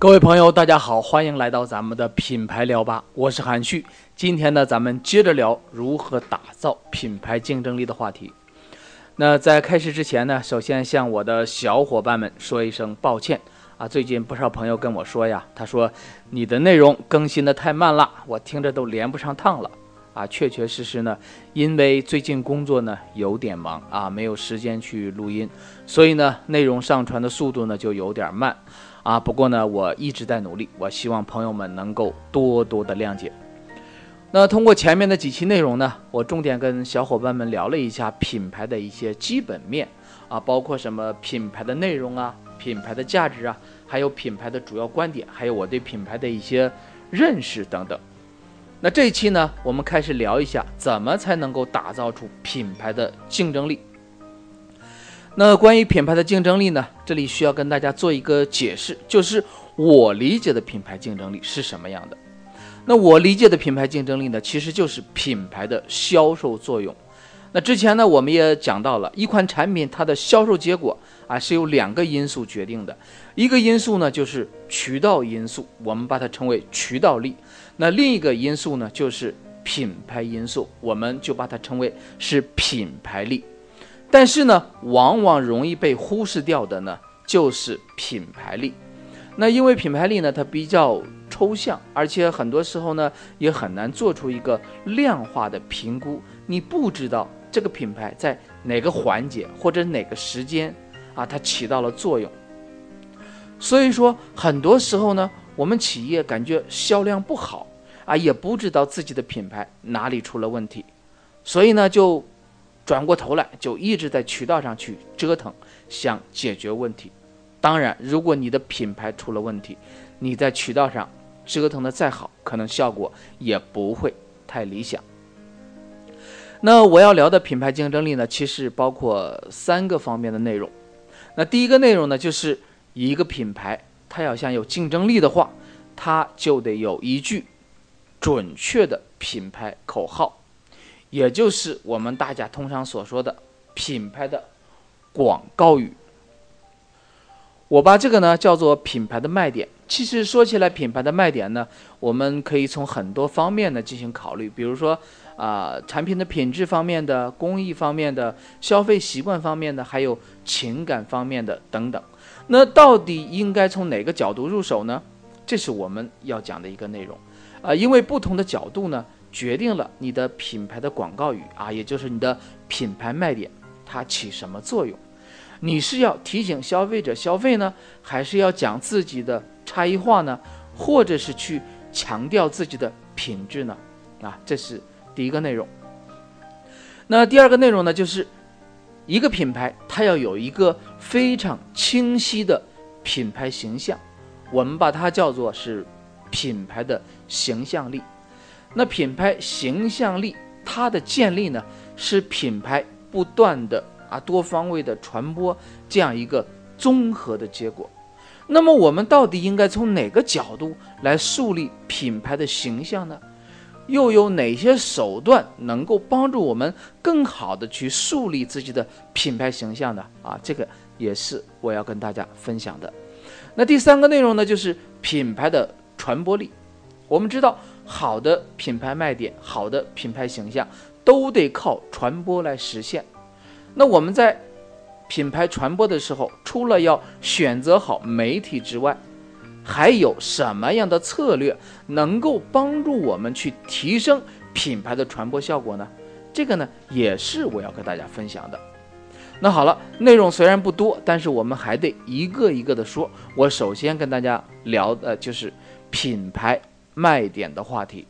各位朋友，大家好，欢迎来到咱们的品牌聊吧，我是韩旭。今天呢，咱们接着聊如何打造品牌竞争力的话题。那在开始之前呢，首先向我的小伙伴们说一声抱歉啊，最近不少朋友跟我说呀，他说你的内容更新的太慢了，我听着都连不上趟了。啊，确确实实呢，因为最近工作呢有点忙啊，没有时间去录音，所以呢，内容上传的速度呢就有点慢啊。不过呢，我一直在努力，我希望朋友们能够多多的谅解。那通过前面的几期内容呢，我重点跟小伙伴们聊了一下品牌的一些基本面啊，包括什么品牌的内容啊、品牌的价值啊，还有品牌的主要观点，还有我对品牌的一些认识等等。那这一期呢，我们开始聊一下怎么才能够打造出品牌的竞争力。那关于品牌的竞争力呢，这里需要跟大家做一个解释，就是我理解的品牌竞争力是什么样的。那我理解的品牌竞争力呢，其实就是品牌的销售作用。那之前呢，我们也讲到了一款产品它的销售结果啊，是由两个因素决定的，一个因素呢就是渠道因素，我们把它称为渠道力。那另一个因素呢，就是品牌因素，我们就把它称为是品牌力。但是呢，往往容易被忽视掉的呢，就是品牌力。那因为品牌力呢，它比较抽象，而且很多时候呢，也很难做出一个量化的评估。你不知道这个品牌在哪个环节或者哪个时间啊，它起到了作用。所以说，很多时候呢，我们企业感觉销量不好。啊，也不知道自己的品牌哪里出了问题，所以呢，就转过头来就一直在渠道上去折腾，想解决问题。当然，如果你的品牌出了问题，你在渠道上折腾的再好，可能效果也不会太理想。那我要聊的品牌竞争力呢，其实包括三个方面的内容。那第一个内容呢，就是一个品牌它要想有竞争力的话，它就得有一句。准确的品牌口号，也就是我们大家通常所说的品牌的广告语。我把这个呢叫做品牌的卖点。其实说起来，品牌的卖点呢，我们可以从很多方面呢进行考虑，比如说啊，产品的品质方面的、工艺方面的、消费习惯方面的，还有情感方面的等等。那到底应该从哪个角度入手呢？这是我们要讲的一个内容。啊，因为不同的角度呢，决定了你的品牌的广告语啊，也就是你的品牌卖点，它起什么作用？你是要提醒消费者消费呢，还是要讲自己的差异化呢，或者是去强调自己的品质呢？啊，这是第一个内容。那第二个内容呢，就是一个品牌它要有一个非常清晰的品牌形象，我们把它叫做是。品牌的形象力，那品牌形象力它的建立呢，是品牌不断的啊多方位的传播这样一个综合的结果。那么我们到底应该从哪个角度来树立品牌的形象呢？又有哪些手段能够帮助我们更好的去树立自己的品牌形象呢？啊，这个也是我要跟大家分享的。那第三个内容呢，就是品牌的。传播力，我们知道，好的品牌卖点、好的品牌形象，都得靠传播来实现。那我们在品牌传播的时候，除了要选择好媒体之外，还有什么样的策略能够帮助我们去提升品牌的传播效果呢？这个呢，也是我要跟大家分享的。那好了，内容虽然不多，但是我们还得一个一个的说。我首先跟大家聊的就是。品牌卖点的话题，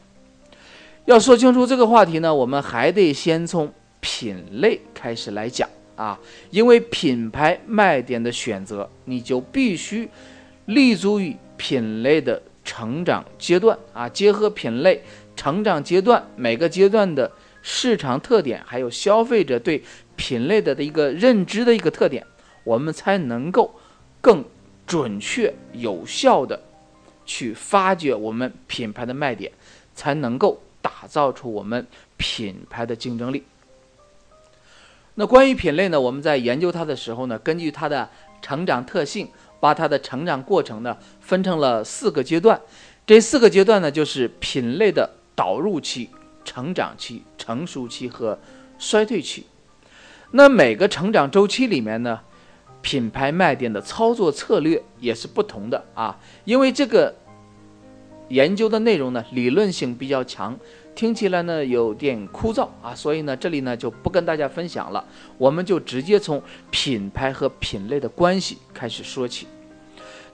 要说清楚这个话题呢，我们还得先从品类开始来讲啊，因为品牌卖点的选择，你就必须立足于品类的成长阶段啊，结合品类成长阶段每个阶段的市场特点，还有消费者对品类的的一个认知的一个特点，我们才能够更准确有效的。去发掘我们品牌的卖点，才能够打造出我们品牌的竞争力。那关于品类呢？我们在研究它的时候呢，根据它的成长特性，把它的成长过程呢分成了四个阶段。这四个阶段呢，就是品类的导入期、成长期、成熟期和衰退期。那每个成长周期里面呢，品牌卖点的操作策略也是不同的啊。因为这个研究的内容呢，理论性比较强，听起来呢有点枯燥啊，所以呢这里呢就不跟大家分享了。我们就直接从品牌和品类的关系开始说起。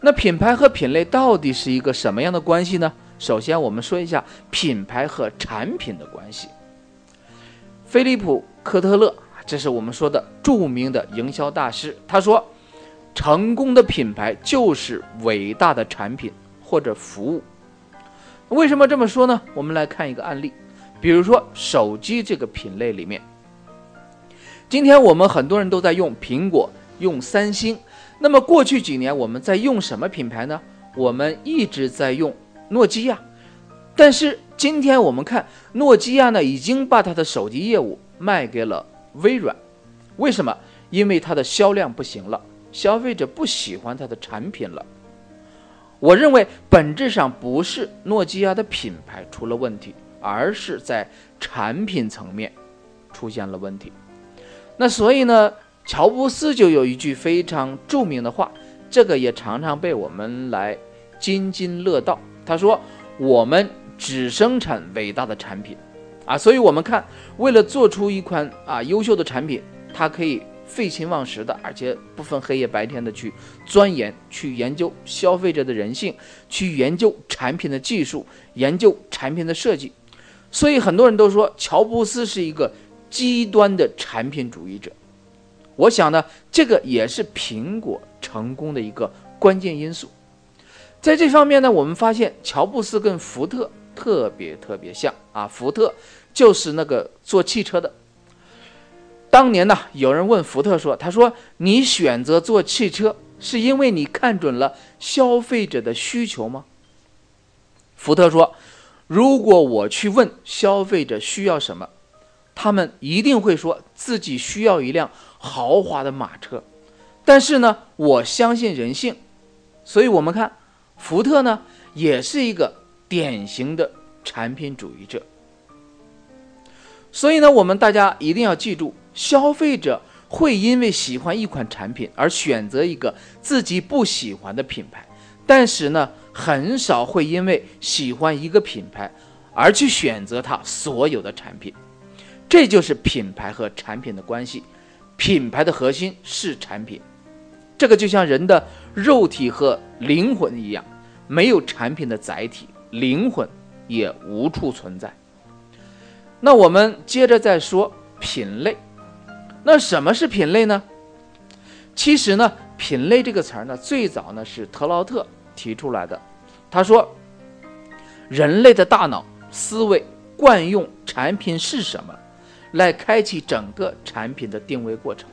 那品牌和品类到底是一个什么样的关系呢？首先，我们说一下品牌和产品的关系。菲利普·科特勒，这是我们说的著名的营销大师，他说：“成功的品牌就是伟大的产品或者服务。”为什么这么说呢？我们来看一个案例，比如说手机这个品类里面，今天我们很多人都在用苹果，用三星。那么过去几年我们在用什么品牌呢？我们一直在用诺基亚，但是今天我们看诺基亚呢，已经把它的手机业务卖给了微软。为什么？因为它的销量不行了，消费者不喜欢它的产品了。我认为本质上不是诺基亚的品牌出了问题，而是在产品层面出现了问题。那所以呢？乔布斯就有一句非常著名的话，这个也常常被我们来津津乐道。他说：“我们只生产伟大的产品，啊，所以我们看，为了做出一款啊优秀的产品，他可以废寝忘食的，而且不分黑夜白天的去钻研、去研究消费者的人性，去研究产品的技术，研究产品的设计。所以很多人都说，乔布斯是一个极端的产品主义者。”我想呢，这个也是苹果成功的一个关键因素。在这方面呢，我们发现乔布斯跟福特特别特别像啊。福特就是那个做汽车的。当年呢，有人问福特说：“他说你选择做汽车，是因为你看准了消费者的需求吗？”福特说：“如果我去问消费者需要什么，他们一定会说自己需要一辆。”豪华的马车，但是呢，我相信人性，所以我们看福特呢，也是一个典型的产品主义者。所以呢，我们大家一定要记住，消费者会因为喜欢一款产品而选择一个自己不喜欢的品牌，但是呢，很少会因为喜欢一个品牌而去选择它所有的产品。这就是品牌和产品的关系。品牌的核心是产品，这个就像人的肉体和灵魂一样，没有产品的载体，灵魂也无处存在。那我们接着再说品类，那什么是品类呢？其实呢，品类这个词儿呢，最早呢是特劳特提出来的。他说，人类的大脑思维惯用产品是什么？来开启整个产品的定位过程。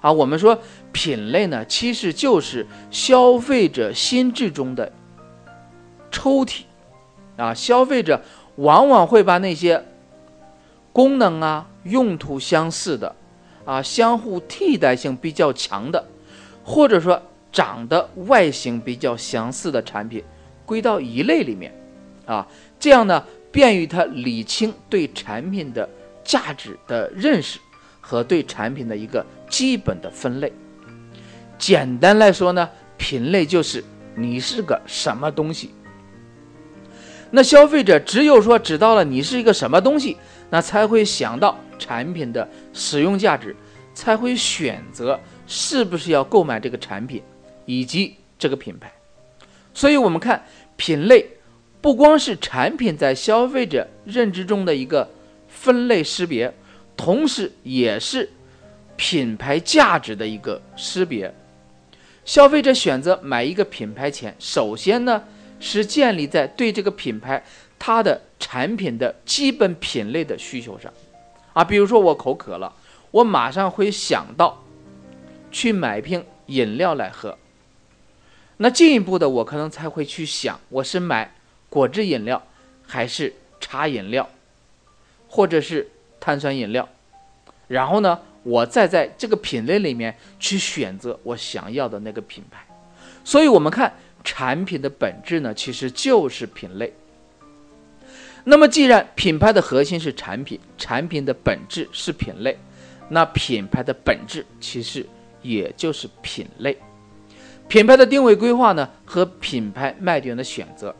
啊，我们说品类呢，其实就是消费者心智中的抽屉。啊，消费者往往会把那些功能啊、用途相似的、啊相互替代性比较强的，或者说长得外形比较相似的产品归到一类里面。啊，这样呢，便于他理清对产品的。价值的认识和对产品的一个基本的分类，简单来说呢，品类就是你是个什么东西。那消费者只有说知道了你是一个什么东西，那才会想到产品的使用价值，才会选择是不是要购买这个产品以及这个品牌。所以，我们看品类不光是产品在消费者认知中的一个。分类识别，同时也是品牌价值的一个识别。消费者选择买一个品牌前，首先呢是建立在对这个品牌它的产品的基本品类的需求上。啊，比如说我口渴了，我马上会想到去买瓶饮料来喝。那进一步的，我可能才会去想，我是买果汁饮料还是茶饮料。或者是碳酸饮料，然后呢，我再在这个品类里面去选择我想要的那个品牌。所以，我们看产品的本质呢，其实就是品类。那么，既然品牌的核心是产品，产品的本质是品类，那品牌的本质其实也就是品类。品牌的定位规划呢，和品牌卖点的选择，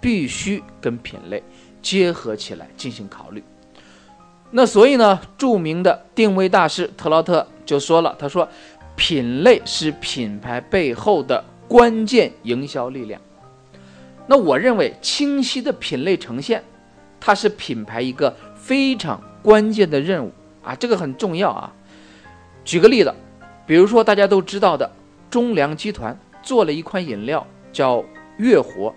必须跟品类结合起来进行考虑。那所以呢，著名的定位大师特劳特就说了，他说，品类是品牌背后的关键营销力量。那我认为，清晰的品类呈现。它是品牌一个非常关键的任务啊，这个很重要啊。举个例子，比如说大家都知道的中粮集团做了一款饮料叫月活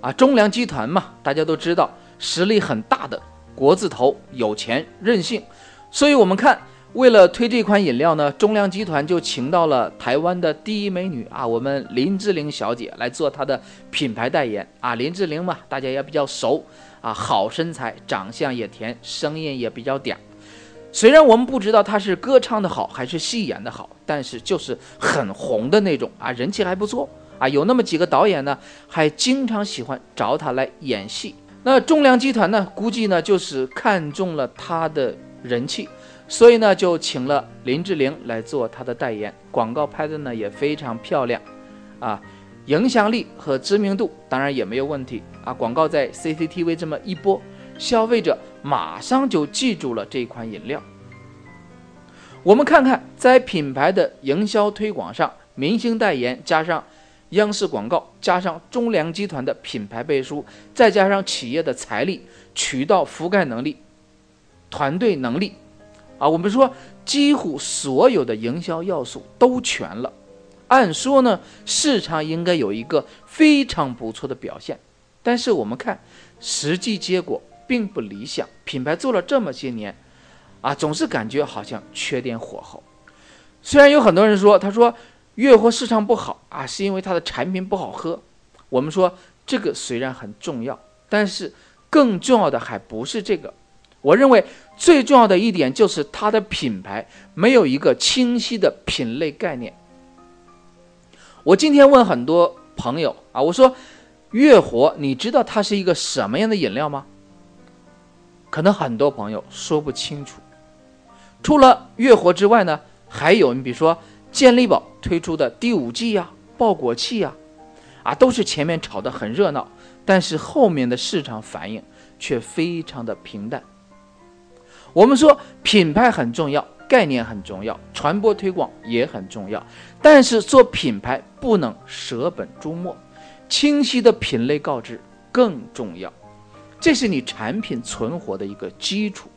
啊，中粮集团嘛，大家都知道实力很大的国字头，有钱任性，所以我们看。为了推这款饮料呢，中粮集团就请到了台湾的第一美女啊，我们林志玲小姐来做她的品牌代言啊。林志玲嘛，大家也比较熟啊，好身材，长相也甜，声音也比较嗲。虽然我们不知道她是歌唱的好还是戏演的好，但是就是很红的那种啊，人气还不错啊。有那么几个导演呢，还经常喜欢找她来演戏。那中粮集团呢，估计呢就是看中了她的人气。所以呢，就请了林志玲来做她的代言，广告拍的呢也非常漂亮，啊，影响力和知名度当然也没有问题啊。广告在 CCTV 这么一播，消费者马上就记住了这款饮料。我们看看，在品牌的营销推广上，明星代言加上央视广告，加上中粮集团的品牌背书，再加上企业的财力、渠道覆盖能力、团队能力。啊，我们说几乎所有的营销要素都全了，按说呢，市场应该有一个非常不错的表现，但是我们看实际结果并不理想。品牌做了这么些年，啊，总是感觉好像缺点火候。虽然有很多人说，他说月活市场不好啊，是因为它的产品不好喝。我们说这个虽然很重要，但是更重要的还不是这个。我认为最重要的一点就是它的品牌没有一个清晰的品类概念。我今天问很多朋友啊，我说月活，你知道它是一个什么样的饮料吗？可能很多朋友说不清楚。除了月活之外呢，还有你比如说健力宝推出的第五季呀、爆果器呀，啊，都是前面炒得很热闹，但是后面的市场反应却非常的平淡。我们说品牌很重要，概念很重要，传播推广也很重要，但是做品牌不能舍本逐末，清晰的品类告知更重要，这是你产品存活的一个基础。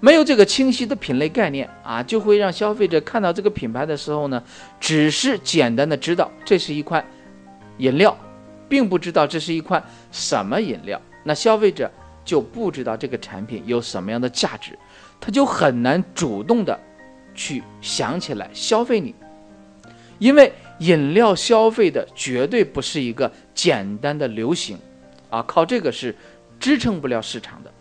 没有这个清晰的品类概念啊，就会让消费者看到这个品牌的时候呢，只是简单的知道这是一款饮料，并不知道这是一款什么饮料，那消费者。就不知道这个产品有什么样的价值，他就很难主动的去想起来消费你，因为饮料消费的绝对不是一个简单的流行，啊，靠这个是支撑不了市场的，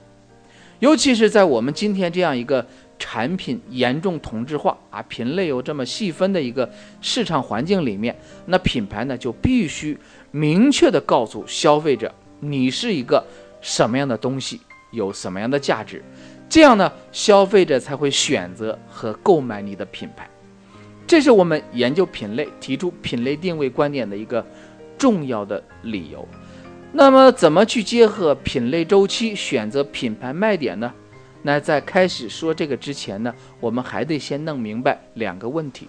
尤其是在我们今天这样一个产品严重同质化啊，品类有这么细分的一个市场环境里面，那品牌呢就必须明确的告诉消费者，你是一个。什么样的东西有什么样的价值，这样呢，消费者才会选择和购买你的品牌。这是我们研究品类、提出品类定位观点的一个重要的理由。那么，怎么去结合品类周期选择品牌卖点呢？那在开始说这个之前呢，我们还得先弄明白两个问题。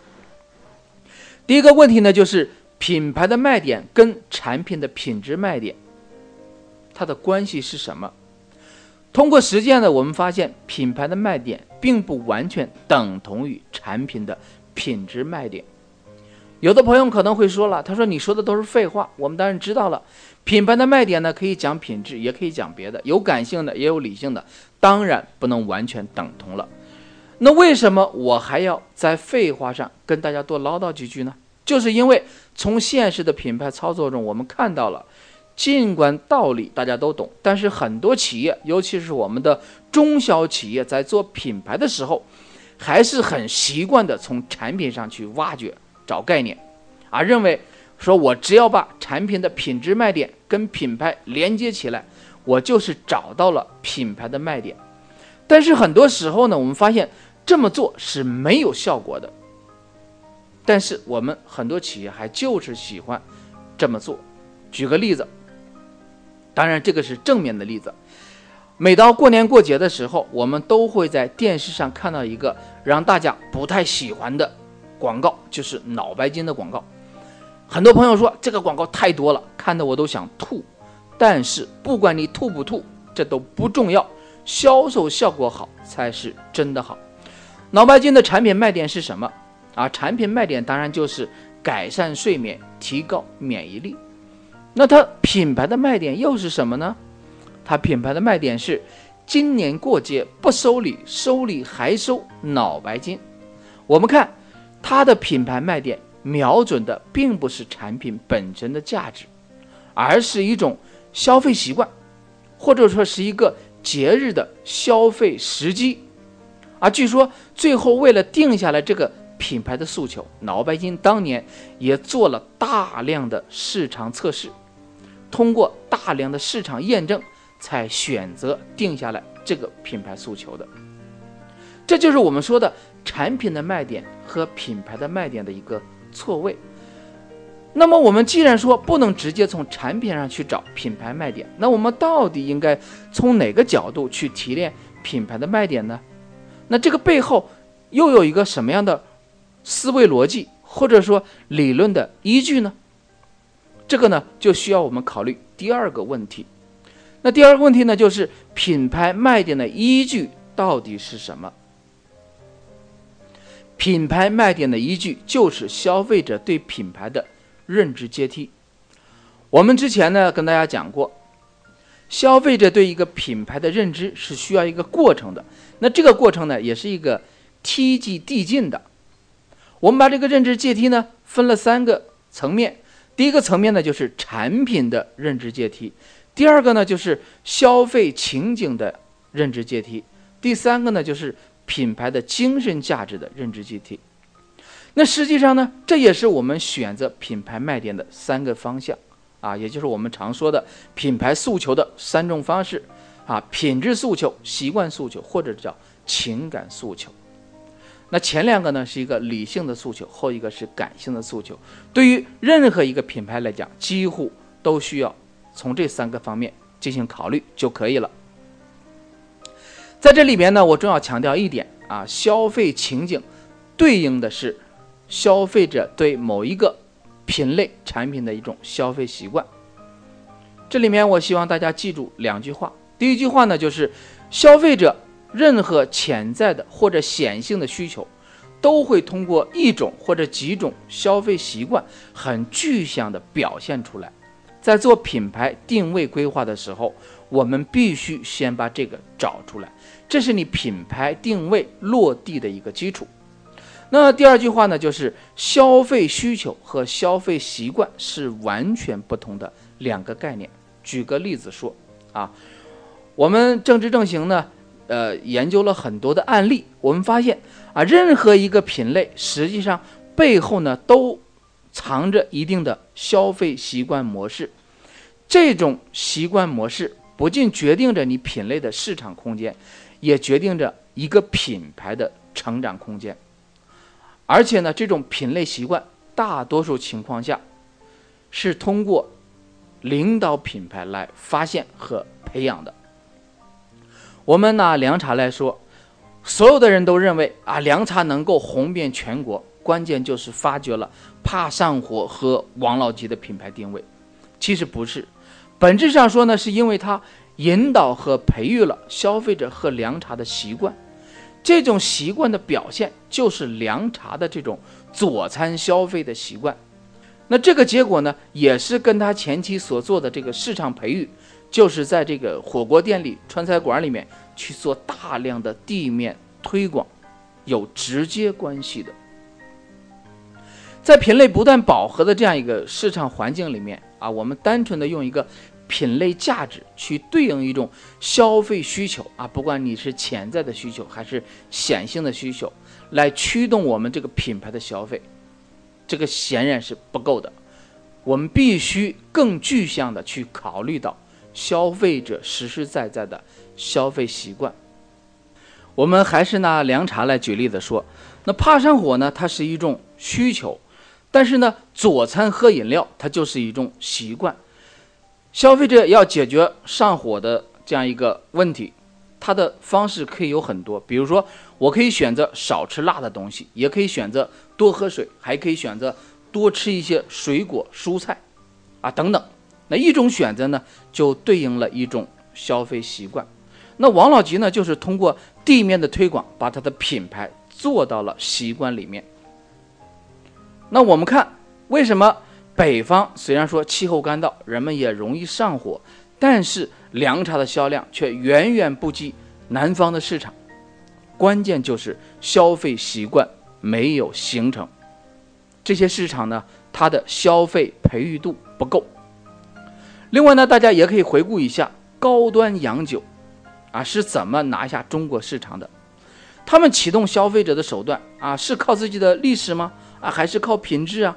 第一个问题呢，就是品牌的卖点跟产品的品质卖点。它的关系是什么？通过实践呢，我们发现品牌的卖点并不完全等同于产品的品质卖点。有的朋友可能会说了，他说：“你说的都是废话。”我们当然知道了，品牌的卖点呢，可以讲品质，也可以讲别的，有感性的，也有理性的，当然不能完全等同了。那为什么我还要在废话上跟大家多唠叨几句呢？就是因为从现实的品牌操作中，我们看到了。尽管道理大家都懂，但是很多企业，尤其是我们的中小企业在做品牌的时候，还是很习惯的从产品上去挖掘、找概念，啊，认为说我只要把产品的品质卖点跟品牌连接起来，我就是找到了品牌的卖点。但是很多时候呢，我们发现这么做是没有效果的。但是我们很多企业还就是喜欢这么做。举个例子，当然这个是正面的例子。每到过年过节的时候，我们都会在电视上看到一个让大家不太喜欢的广告，就是脑白金的广告。很多朋友说这个广告太多了，看得我都想吐。但是不管你吐不吐，这都不重要，销售效果好才是真的好。脑白金的产品卖点是什么？啊，产品卖点当然就是改善睡眠、提高免疫力。那它品牌的卖点又是什么呢？它品牌的卖点是今年过节不收礼，收礼还收脑白金。我们看它的品牌卖点，瞄准的并不是产品本身的价值，而是一种消费习惯，或者说是一个节日的消费时机。啊，据说最后为了定下来这个。品牌的诉求，脑白金当年也做了大量的市场测试，通过大量的市场验证，才选择定下来这个品牌诉求的。这就是我们说的产品的卖点和品牌的卖点的一个错位。那么，我们既然说不能直接从产品上去找品牌卖点，那我们到底应该从哪个角度去提炼品牌的卖点呢？那这个背后又有一个什么样的？思维逻辑或者说理论的依据呢？这个呢就需要我们考虑第二个问题。那第二个问题呢，就是品牌卖点的依据到底是什么？品牌卖点的依据就是消费者对品牌的认知阶梯。我们之前呢跟大家讲过，消费者对一个品牌的认知是需要一个过程的。那这个过程呢，也是一个梯级递进的。我们把这个认知阶梯呢分了三个层面，第一个层面呢就是产品的认知阶梯，第二个呢就是消费情景的认知阶梯，第三个呢就是品牌的精神价值的认知阶梯。那实际上呢，这也是我们选择品牌卖点的三个方向啊，也就是我们常说的品牌诉求的三种方式啊：品质诉求、习惯诉求，或者叫情感诉求。那前两个呢是一个理性的诉求，后一个是感性的诉求。对于任何一个品牌来讲，几乎都需要从这三个方面进行考虑就可以了。在这里边呢，我重要强调一点啊，消费情景对应的是消费者对某一个品类产品的一种消费习惯。这里面我希望大家记住两句话。第一句话呢，就是消费者。任何潜在的或者显性的需求，都会通过一种或者几种消费习惯很具象的表现出来。在做品牌定位规划的时候，我们必须先把这个找出来，这是你品牌定位落地的一个基础。那第二句话呢，就是消费需求和消费习惯是完全不同的两个概念。举个例子说，啊，我们正直正行呢。呃，研究了很多的案例，我们发现啊，任何一个品类实际上背后呢都藏着一定的消费习惯模式。这种习惯模式不仅决定着你品类的市场空间，也决定着一个品牌的成长空间。而且呢，这种品类习惯大多数情况下是通过领导品牌来发现和培养的。我们拿凉茶来说，所有的人都认为啊，凉茶能够红遍全国，关键就是发掘了怕上火和王老吉的品牌定位。其实不是，本质上说呢，是因为它引导和培育了消费者喝凉茶的习惯，这种习惯的表现就是凉茶的这种佐餐消费的习惯。那这个结果呢，也是跟他前期所做的这个市场培育。就是在这个火锅店里、川菜馆里面去做大量的地面推广，有直接关系的。在品类不断饱和的这样一个市场环境里面啊，我们单纯的用一个品类价值去对应一种消费需求啊，不管你是潜在的需求还是显性的需求，来驱动我们这个品牌的消费，这个显然是不够的。我们必须更具象的去考虑到消费者实实在在的消费习惯。我们还是拿凉茶来举例子说，那怕上火呢，它是一种需求，但是呢，佐餐喝饮料它就是一种习惯。消费者要解决上火的这样一个问题，它的方式可以有很多，比如说我可以选择少吃辣的东西，也可以选择多喝水，还可以选择多吃一些水果蔬菜，啊等等。那一种选择呢，就对应了一种消费习惯。那王老吉呢，就是通过地面的推广，把他的品牌做到了习惯里面。那我们看为什么？北方虽然说气候干燥，人们也容易上火，但是凉茶的销量却远远不及南方的市场。关键就是消费习惯没有形成，这些市场呢，它的消费培育度不够。另外呢，大家也可以回顾一下高端洋酒，啊是怎么拿下中国市场的？他们启动消费者的手段啊，是靠自己的历史吗？啊，还是靠品质啊？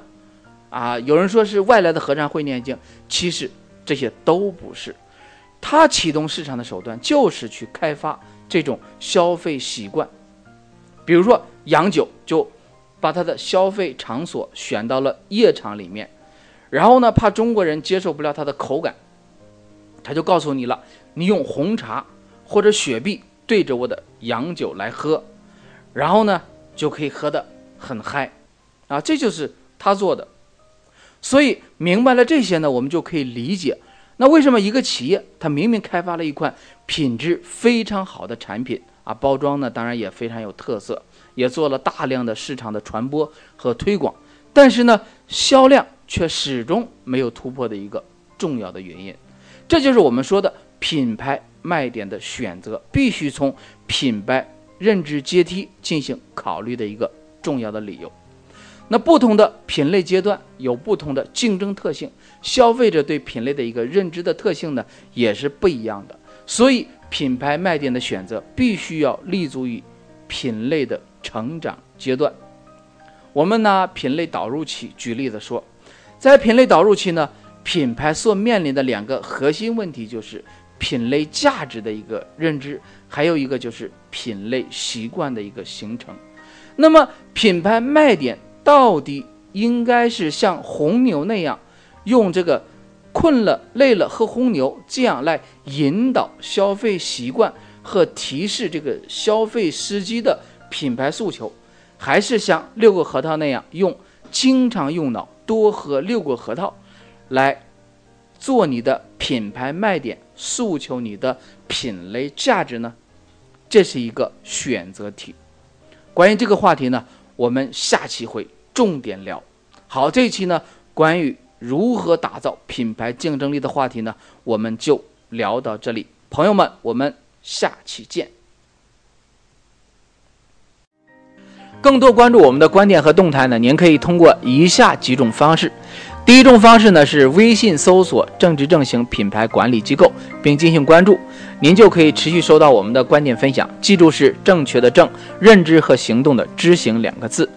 啊，有人说是外来的和尚会念经，其实这些都不是。他启动市场的手段就是去开发这种消费习惯，比如说洋酒，就把他的消费场所选到了夜场里面，然后呢，怕中国人接受不了它的口感，他就告诉你了，你用红茶或者雪碧对着我的洋酒来喝，然后呢就可以喝得很嗨，啊，这就是他做的。所以明白了这些呢，我们就可以理解，那为什么一个企业它明明开发了一款品质非常好的产品啊，包装呢当然也非常有特色，也做了大量的市场的传播和推广，但是呢销量却始终没有突破的一个重要的原因，这就是我们说的品牌卖点的选择必须从品牌认知阶梯进行考虑的一个重要的理由。那不同的品类阶段有不同的竞争特性，消费者对品类的一个认知的特性呢也是不一样的。所以品牌卖点的选择必须要立足于品类的成长阶段。我们拿品类导入期举例子说，在品类导入期呢，品牌所面临的两个核心问题就是品类价值的一个认知，还有一个就是品类习惯的一个形成。那么品牌卖点。到底应该是像红牛那样，用这个困了累了喝红牛这样来引导消费习惯和提示这个消费时机的品牌诉求，还是像六个核桃那样用经常用脑多喝六个核桃来做你的品牌卖点，诉求你的品类价值呢？这是一个选择题。关于这个话题呢，我们下期会。重点聊，好，这一期呢，关于如何打造品牌竞争力的话题呢，我们就聊到这里，朋友们，我们下期见。更多关注我们的观点和动态呢，您可以通过以下几种方式。第一种方式呢是微信搜索“正直正行品牌管理机构”并进行关注，您就可以持续收到我们的观点分享。记住是正确的正，认知和行动的知行两个字。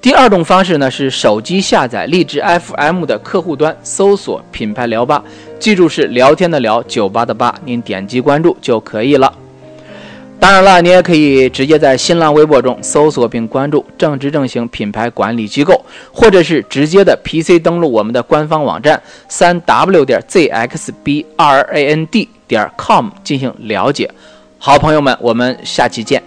第二种方式呢是手机下载荔枝 FM 的客户端，搜索“品牌聊吧”，记住是聊天的聊，酒吧的吧，您点击关注就可以了。当然了，你也可以直接在新浪微博中搜索并关注“正直正行品牌管理机构”，或者是直接的 PC 登录我们的官方网站三 w 点 zxbrand 点 com 进行了解。好，朋友们，我们下期见。